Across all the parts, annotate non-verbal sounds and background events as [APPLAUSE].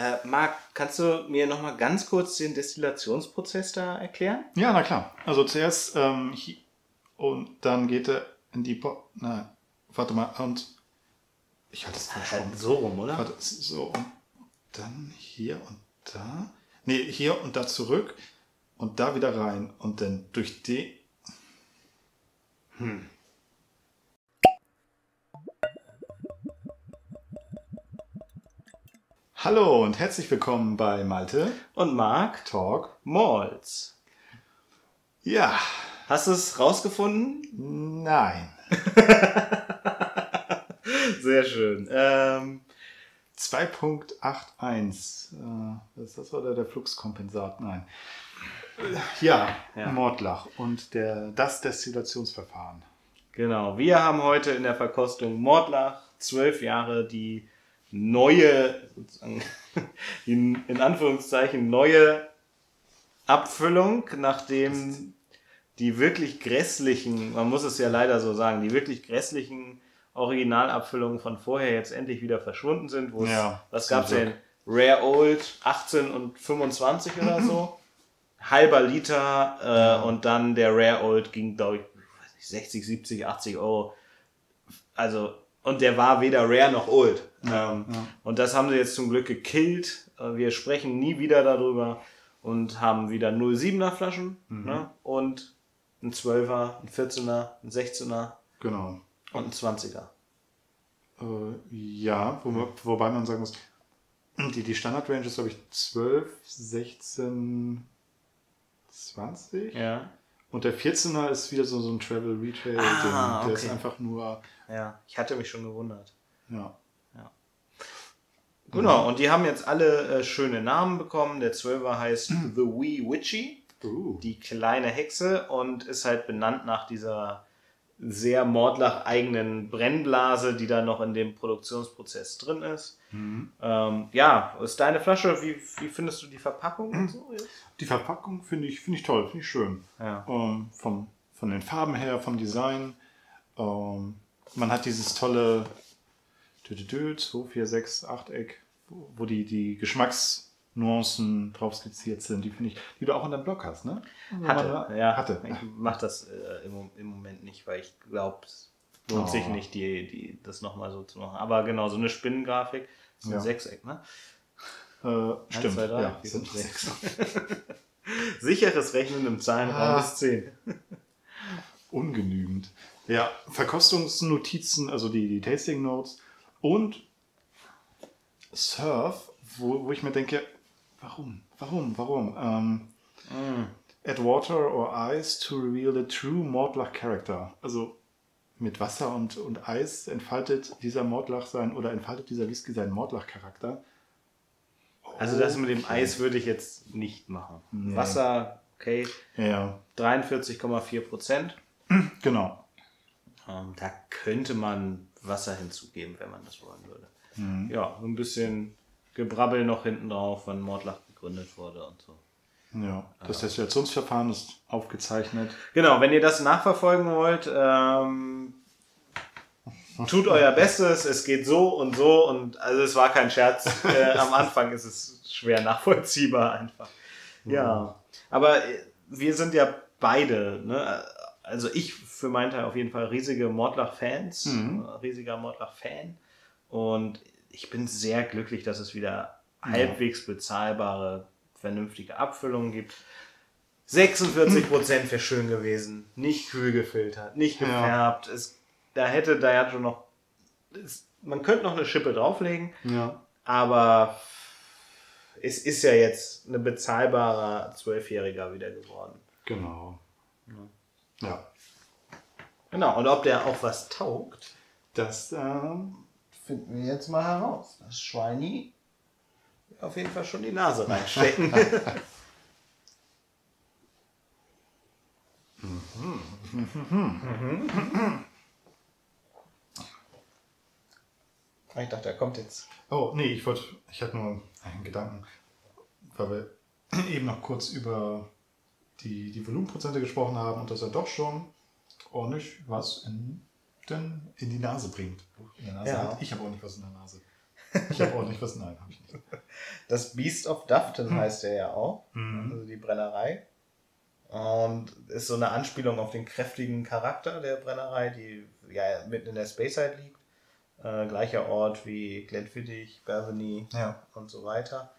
Äh, Marc, kannst du mir noch mal ganz kurz den Destillationsprozess da erklären? Ja, na klar. Also zuerst ähm, und dann geht er in die Bo Nein, warte mal. Und ich hatte es. Halt so rum, oder? Warte, so und dann hier und da. Nee, hier und da zurück und da wieder rein. Und dann durch die. Hallo und herzlich willkommen bei Malte Und Marc, Talk. Malls. Ja, Hast du es rausgefunden? nein. [LAUGHS] Sehr schön. Ähm, 2.81. Äh, ist das oder der Fluxkompensat? Nein. Äh, Ja, Ja. Mordlach und der, das Destillationsverfahren. genau, wir haben heute in der Verkostung Mordlach, zwölf Jahre, die neue, die [LAUGHS] in Anführungszeichen neue Abfüllung, nachdem die wirklich grässlichen, man muss es ja leider so sagen, die wirklich grässlichen Originalabfüllungen von vorher jetzt endlich wieder verschwunden sind. Wo Ja, was gab es denn? Rare Old 18 und 25 oder so. Halber Liter äh, und dann der Rare Old ging, glaube ich, weiß nicht, 60, 70, 80 Euro. Also, und der war weder Rare noch Old. ähm, ja. Und das haben sie jetzt zum Glück gekillt. Äh, Wir sprechen nie wieder darüber und haben wieder 07er Flaschen ne? und ein 12er, ein 14er, ein 16er Genau. und ein 20er. Äh, ja, wo, wobei man sagen muss, die, die Standard-Range ist, glaube ich, 12, 16, 20. Ja. Und der 14er ist wieder so, so ein Travel-Retail-Ding. Ah, Der okay. ist einfach nur, Ja, ich hatte mich schon gewundert. ja. Genau, und die haben jetzt alle äh, schöne Namen bekommen. Der 12er heißt The Wee Witchy, Uh. die kleine Hexe, und ist halt benannt nach dieser sehr Mordlach-eigenen Brennblase, die da noch in dem Produktionsprozess drin ist. Ähm, ja, ist deine Flasche, wie, wie findest du die Verpackung und so? jetzt? Die Verpackung finde ich, finde ich toll, finde ich schön. Ja. Ähm, vom, von den Farben her, vom Design. Ähm, man hat dieses tolle 2, 4, 6, 8 Eck, wo, die, die Geschmacksnuancen drauf skizziert sind. Die finde ich, die du auch in deinem Blog hast, ne? Hatte, ja. Hatte. Ich mache das äh, im, im Moment nicht, weil ich glaube, es lohnt Oh. sich nicht, die, die, das nochmal so zu machen. Aber genau, so eine Spinnengrafik, ist ein Ja. Sechseck, ne? Äh, stimmt. zwei, drei, ja, sind sechs. [LAUGHS] Sicheres Rechnen im Zahlenraum Ah. bis 10. Ungenügend. Ja, Verkostungsnotizen, also die, die Tasting Notes und Surf, wo, wo ich mir denke, warum, warum, warum? Ähm, Add water or ice to reveal the true Mordlach character. Also mit Wasser und, und Eis entfaltet dieser Mordlach sein oder entfaltet dieser Whisky seinen Mordlach-Charakter. Also das mit dem Okay. Eis würde ich jetzt nicht machen. Nee. Wasser, okay, ja, 43,4 Prozent. genau. Ähm, da könnte man Wasser hinzugeben, wenn man das wollen würde. Mhm. Ja, so ein bisschen Gebrabbel noch hinten drauf, wann Mordlach gegründet wurde und so. Ja, das Destillationsverfahren ist aufgezeichnet. Genau, wenn ihr das nachverfolgen wollt, ähm, tut euer Bestes. Es geht so und so und also es war kein Scherz. [LAUGHS] Äh, am Anfang ist es schwer nachvollziehbar einfach. Ja, aber äh, wir sind ja beide, ne? also ich für meinen Teil auf jeden Fall riesige Mordlach-Fans, Mhm. äh, riesiger Mordlach-Fan und ich bin sehr glücklich, dass es wieder halbwegs bezahlbare, vernünftige Abfüllungen gibt. 46% [LAUGHS] wäre schön gewesen. Nicht kühl gefiltert, nicht Ja. gefärbt. Es, da hätte Diageo noch. Es, man könnte noch eine Schippe drauflegen, Ja. aber es ist ja jetzt ein bezahlbarer Zwölfjähriger wieder geworden. Genau. Ja. Genau, und ob der auch was taugt, Das, ähm, finden wir jetzt mal heraus. Das Schweini auf jeden Fall schon die Nase reinstecken. ich dachte, er kommt jetzt. Oh, nee, ich wollte, ich hatte nur einen Gedanken, weil wir eben noch kurz über die, die Volumenprozente gesprochen haben und dass er doch schon ordentlich was in, den, in die Nase bringt. In der Nase Ja. hat. Ich habe auch nicht was in der Nase. Ich habe auch nicht was, nein, habe ich nicht. [LAUGHS] Das Beast of Dufton Hm. heißt der ja auch. Mhm. Also die Brennerei. Und ist so eine Anspielung auf den kräftigen Charakter der Brennerei, die ja mitten in der Speyside liegt. Äh, gleicher Ort wie Glenfiddich, Bethany Ja. und so weiter.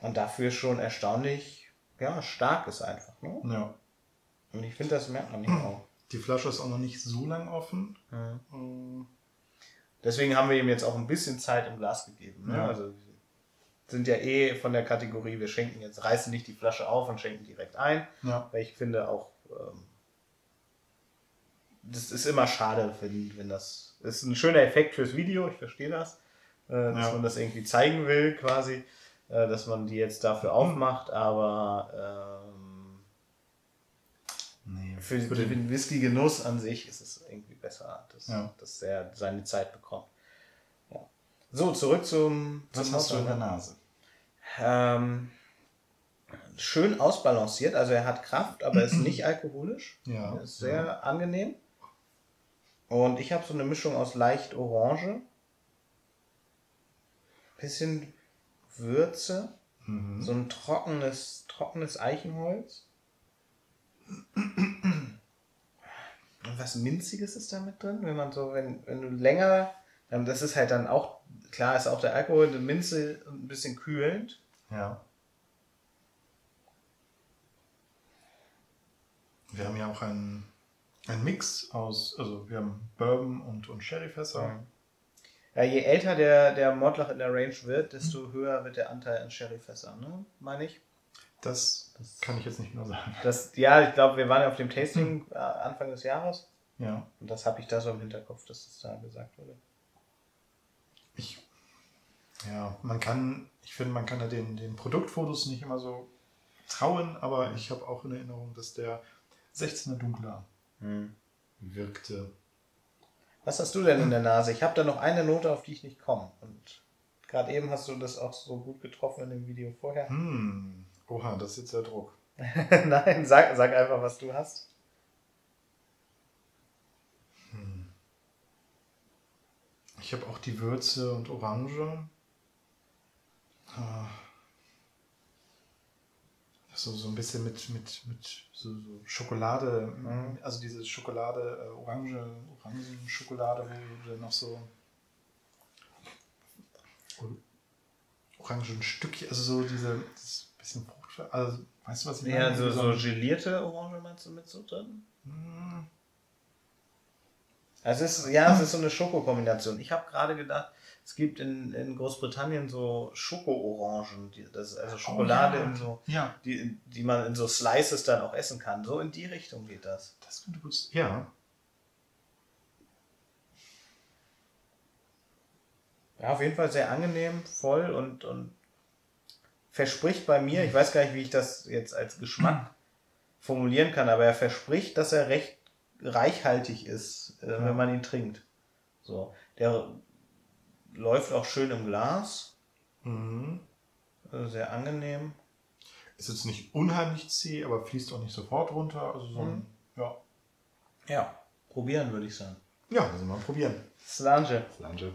Und dafür schon erstaunlich ja, stark ist einfach. Ne? ja. Und ich finde, das merkt man nicht [CLEARS THROAT] auch. Die Flasche ist auch noch nicht so lang offen. Mhm. Deswegen haben wir ihm jetzt auch ein bisschen Zeit im Glas gegeben. Ne? Ja. Also wir sind ja eh von der Kategorie, wir schenken jetzt, reißen nicht die Flasche auf und schenken direkt ein. Ja. Weil ich finde auch, ähm, das ist immer schade, wenn, wenn das, das ist ein schöner Effekt fürs Video, ich verstehe das, äh, dass Ja. man das irgendwie zeigen will quasi, äh, dass man die jetzt dafür aufmacht, aber ähm, für, für den, Whisky-Genuss an sich ist es irgendwie besser, dass, Ja. dass er seine Zeit bekommt. Ja. So, zurück zum, was zum hast du in der. Nase? Ähm, schön ausbalanciert, also er hat Kraft, aber ist nicht alkoholisch. Ja. Er ist sehr angenehm. Und ich habe so eine Mischung aus leicht Orange, bisschen Würze, Mhm. so ein trockenes, trockenes Eichenholz. Was Minziges ist da mit drin, wenn man so, wenn, wenn du länger, dann das ist halt dann auch, klar ist auch der Alkohol, die Minze ein bisschen kühlend. Ja. Wir haben ja auch einen, einen Mix aus, also wir haben Bourbon und, und Sherryfässer. Ja, je älter der, der Mordlach in der Range wird, desto höher wird der Anteil an Sherryfässern, ne? Meine ich. Das, kann ich jetzt nicht genau sagen. Das, ja, ich glaube, wir waren ja auf dem Tasting äh, Anfang des Jahres. Ja. Und das habe ich da so im Hinterkopf, dass das da gesagt wurde. Ich, ja, man kann, ich finde, man kann ja den, den Produktfotos nicht immer so trauen, aber ich habe auch in Erinnerung, dass der 16er dunkler wirkte. Was hast du denn in der Nase? Ich habe da noch eine Note, auf die ich nicht komme. Und gerade eben hast du das auch so gut getroffen in dem Video vorher. Hm, oha, das ist jetzt der Druck. [LAUGHS] Nein, sag, sag einfach, was du hast. Ich habe auch die Würze und Orange. Ah. So, so ein bisschen mit, mit, mit so, so Schokolade, Mhm. also diese Schokolade, äh, Orange, Orangenschokolade, wo noch so Orangenstückchen, also so diese, bisschen also weißt du, was ich Ja, so, so ein- gelierte Orange meinst du mit so drin? Hm, Also es ist, ja, es ist so eine Schokokombination. Ich habe gerade gedacht, es gibt in, in Großbritannien so Schoko-Orangen, die- das ist also Schokolade Oh, ja. so, Ja, die, die man in so Slices dann auch essen kann. So in die Richtung geht das. das könnte gut sein. Ja, Ja, auf jeden Fall sehr angenehm, voll und, und verspricht bei mir, ich weiß gar nicht, wie ich das jetzt als Geschmack [CLEARS THROAT] formulieren kann, aber er verspricht, dass er recht reichhaltig ist, äh, Ja. wenn man ihn trinkt. So, der läuft auch schön im Glas, mhm. also sehr angenehm. Ist jetzt nicht unheimlich zäh, aber fließt auch nicht sofort runter. Also so ein, Mhm. ja. Ja, probieren würde ich sagen. Ja, wir mal probieren. Slange. Flange.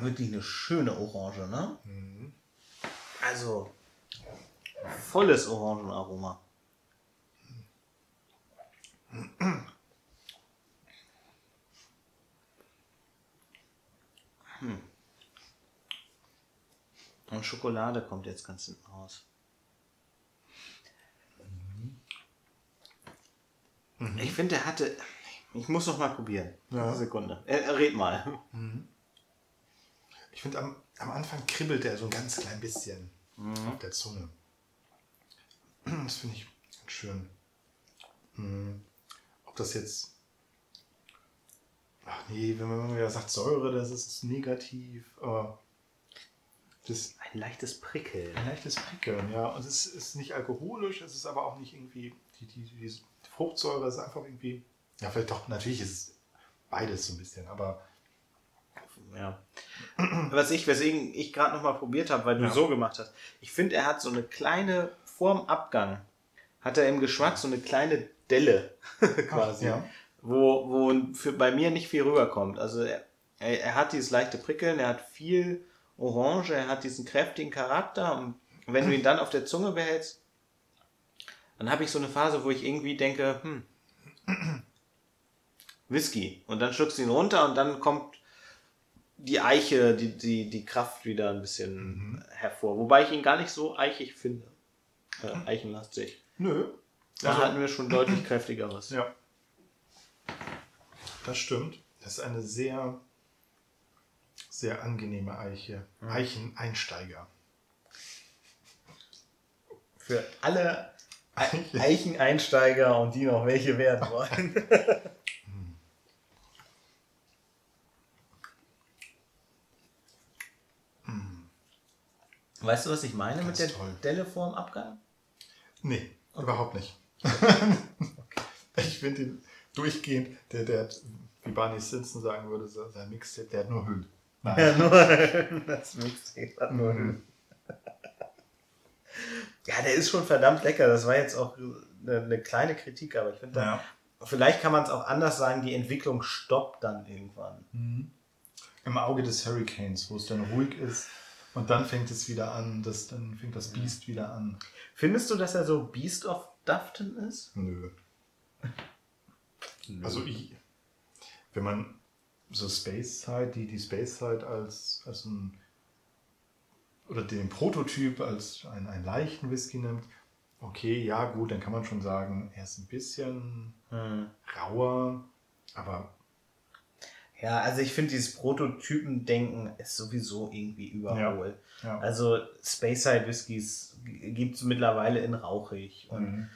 Wirklich eine schöne Orange, ne? Mhm. Also, volles Orangenaroma. Hm. Und Schokolade kommt jetzt ganz hinten raus. Ich finde, er hatte. Ich muss noch mal probieren. Ja. Eine Sekunde. Er, er red mal. Ich finde, am, am Anfang kribbelt er so ein ganz klein bisschen auf der Zunge. [CLEARS THROAT] Das finde ich ganz schön. Mhm. Ob das jetzt. Ach nee, wenn man wieder sagt Säure, das ist negativ. Aber das Ein leichtes Prickeln. ein leichtes Prickeln, ja. Und es ist nicht alkoholisch, es ist aber auch nicht irgendwie. Die, die, die Fruchtsäure ist einfach irgendwie. Ja, vielleicht doch, natürlich ist es beides so ein bisschen, aber ja. Was ich, weswegen ich gerade nochmal probiert habe, weil du Ja. so gemacht hast. Ich finde, er hat so eine kleine, vorm Abgang, hat er im Geschmack so eine kleine Delle [LAUGHS] quasi. ja. Wo, wo für, bei mir nicht viel rüberkommt. Also er, er, er hat dieses leichte Prickeln, er hat viel Orange, er hat diesen kräftigen Charakter. Und wenn du ihn dann auf der Zunge behältst, dann habe ich so eine Phase, wo ich irgendwie denke, hm, [CLEARS THROAT] Whisky. Und dann schluckst du ihn runter und dann kommt die Eiche, die, die, die Kraft wieder ein bisschen hervor. Wobei ich ihn gar nicht so eichig finde. Äh, eichenlastig. Nö. Da Also- hatten wir schon deutlich kräftigeres. Ja. Das stimmt. Das ist eine sehr, sehr angenehme Eiche. Eicheneinsteiger. Für alle Ei- Eicheneinsteiger und die noch welche werden wollen. [LAUGHS] Weißt du, was ich meine Ganz mit der toll. Delle vorm Abgang? Nee, überhaupt nicht. [LAUGHS] Ich finde ihn durchgehend, der, der hat, wie Barney Simpson sagen würde, so- sein Mixtape, der hat nur Hüll. Nein. Ja, nur das Mixtape hat nur Mhm. Ja, der ist schon verdammt lecker. Das war jetzt auch eine, eine kleine Kritik, aber ich finde, Ja. vielleicht kann man es auch anders sagen, die Entwicklung stoppt dann irgendwann. Im Auge des Hurricanes, wo es dann ruhig ist und dann fängt es wieder an, das, dann fängt das Biest wieder an. Findest du, dass er so Beast of Dufton ist? Nö. Also ich, wenn man so Space Side, die, die Space Side als, als ein oder den Prototyp als einen, einen leichten Whisky nimmt, okay, ja gut, dann kann man schon sagen, er ist ein bisschen Hm. rauer, aber Ja, also ich finde, dieses Prototypendenken ist sowieso irgendwie überholt. ja. Also Speyside Whiskys gibt es mittlerweile in rauchig und Mhm.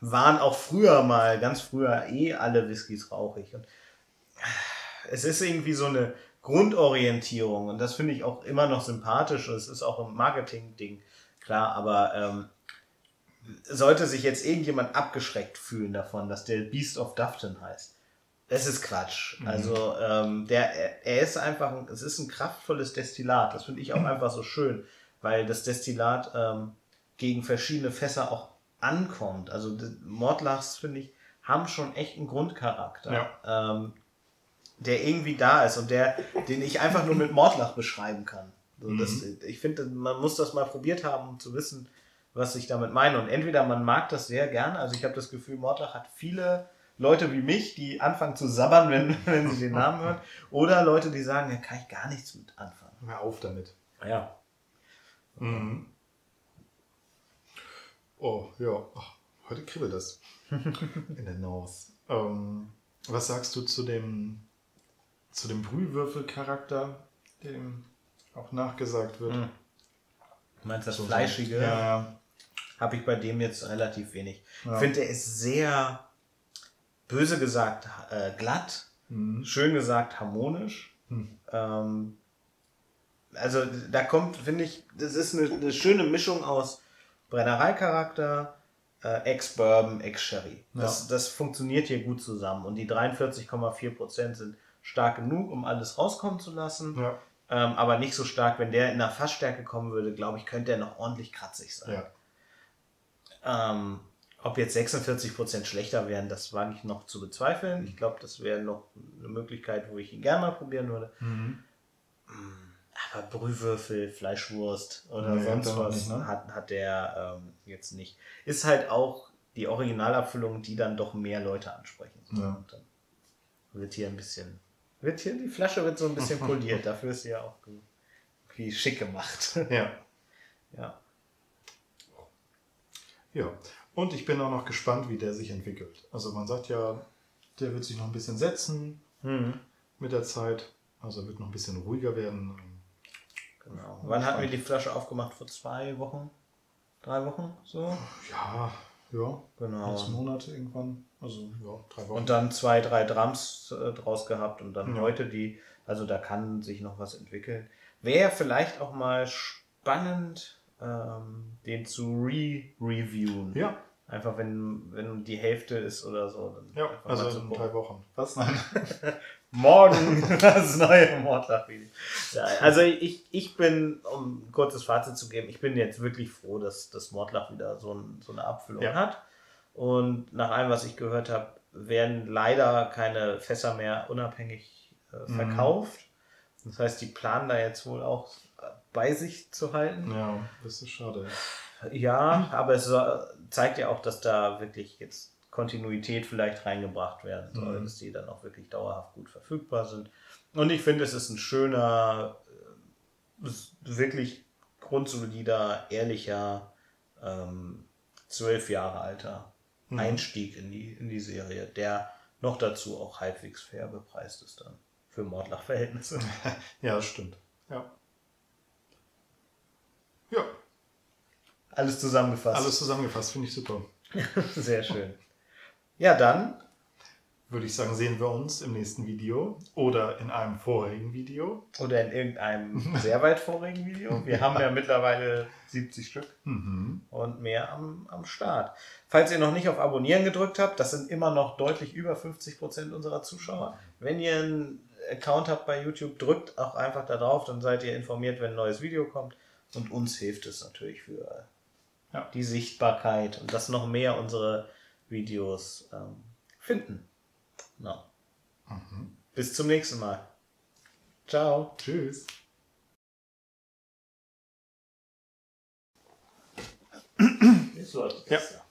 waren auch früher mal, ganz früher eh alle Whiskys rauchig. Und es ist irgendwie so eine Grundorientierung und das finde ich auch immer noch sympathisch. Es ist auch ein Marketing-Ding, klar, aber ähm, sollte sich jetzt irgendjemand abgeschreckt fühlen davon, dass der Beast of Dufton heißt. Es ist Quatsch. Also ähm, der, er, er ist einfach, ein, es ist ein kraftvolles Destillat. Das finde ich auch einfach so schön, weil das Destillat ähm, gegen verschiedene Fässer auch ankommt. Also Mordlachs, finde ich, haben schon echt einen Grundcharakter, ähm, der irgendwie da ist und der, den ich einfach nur mit Mordlach beschreiben kann. So, das, ich finde, man muss das mal probiert haben, um zu wissen, was ich damit meine. Und entweder man mag das sehr gerne, also ich habe das Gefühl, Mordlach hat viele Leute wie mich, die anfangen zu sabbern, wenn, [LAUGHS] wenn sie den Namen hören, oder Leute, die sagen, da kann ich gar nichts mit anfangen. hör auf damit. Ja. Mhm. Oh, ja. Ach, heute kribbelt das [LAUGHS] in der Nose. Ähm, was sagst du zu dem, zu dem Brühwürfelcharakter, dem auch nachgesagt wird? Mhm. Du meinst das So- Fleischige? Ja, ja. habe ich bei dem jetzt relativ wenig. Ja. Ich finde, er ist sehr, böse gesagt, äh, glatt, Mhm. schön gesagt, harmonisch. Hm. Ähm, also da kommt, finde ich, das ist eine, eine schöne Mischung aus Brennereicharakter, äh, Ex-Bourbon, Ex-Sherry. Das, das funktioniert hier gut zusammen. Und die 43,4% sind stark genug, um alles rauskommen zu lassen. Ja. Ähm, aber nicht so stark, wenn der in der Fassstärke kommen würde, glaube ich, könnte er noch ordentlich kratzig sein. ja. Ähm, ob jetzt 46% schlechter wären, das wage ich noch zu bezweifeln. Ich glaube, das wäre noch eine Möglichkeit, wo ich ihn gerne mal probieren würde. Mhm. Aber Brühwürfel, Fleischwurst oder Nee, sonst was nicht, ne? hat, hat der ähm, jetzt nicht. Ist halt auch die Originalabfüllung, die dann doch mehr Leute ansprechen. Ja. Und dann wird hier ein bisschen, wird hier, die Flasche wird so ein bisschen [LAUGHS] poliert. Dafür ist sie ja auch wie schick gemacht. ja. [LAUGHS] ja. Ja. Und ich bin auch noch gespannt, wie der sich entwickelt. Also man sagt ja, der wird sich noch ein bisschen setzen Mhm. mit der Zeit. Also er wird noch ein bisschen ruhiger werden. Genau. Wann hatten wir die Flasche aufgemacht? Vor zwei Wochen? Drei Wochen? So? Ja, ja. Genau. Sechs Monate irgendwann. Also ja, drei Wochen. Und dann zwei, drei Drams äh, draus gehabt und dann Ja. heute die, also da kann sich noch was entwickeln. Wäre vielleicht auch mal spannend, ähm, den zu re-reviewen. ja, Einfach wenn, wenn die Hälfte ist oder so. Dann Ja, also in drei Wochen. Was? Nein. [LAUGHS] [LAUGHS] Morgen das neue Mordlach-Video. Ja, also ich, ich bin, um ein kurzes Fazit zu geben, ich bin jetzt wirklich froh, dass das Mordlach wieder so, ein, so eine Abfüllung Ja. hat. Und nach allem, was ich gehört habe, werden leider keine Fässer mehr unabhängig äh, Mhm. verkauft. Das heißt, die planen da jetzt wohl auch bei sich zu halten. Ja, das ist schade. Ja, aber es zeigt ja auch, dass da wirklich jetzt Kontinuität vielleicht reingebracht werden soll, Mhm. dass die dann auch wirklich dauerhaft gut verfügbar sind. Und ich finde, es ist ein schöner, äh, wirklich grundsolider, ehrlicher, ähm, zwölf Jahre alter Mhm. Einstieg in die, in die Serie, der noch dazu auch halbwegs fair bepreist ist dann für Mordlach-Verhältnisse. [LAUGHS] Ja, das stimmt. Ja, Alles zusammengefasst. alles zusammengefasst, finde ich super. [LAUGHS] Sehr schön. Ja, dann Würde ich sagen, sehen wir uns im nächsten Video oder in einem vorherigen Video. Oder in irgendeinem [LAUGHS] sehr weit vorigen Video. Wir haben ja mittlerweile 70 Stück Mhm. und mehr am, am Start. Falls ihr noch nicht auf Abonnieren gedrückt habt, das sind immer noch deutlich über 50% unserer Zuschauer. Wenn ihr einen Account habt bei YouTube, drückt auch einfach da drauf, dann seid ihr informiert, wenn ein neues Video kommt. Und uns hilft es natürlich für Ja. die Sichtbarkeit und dass noch mehr unsere Videos ähm, finden. Na. Bis zum nächsten Mal. Ciao. Tschüss. Ist so, Ja. ja.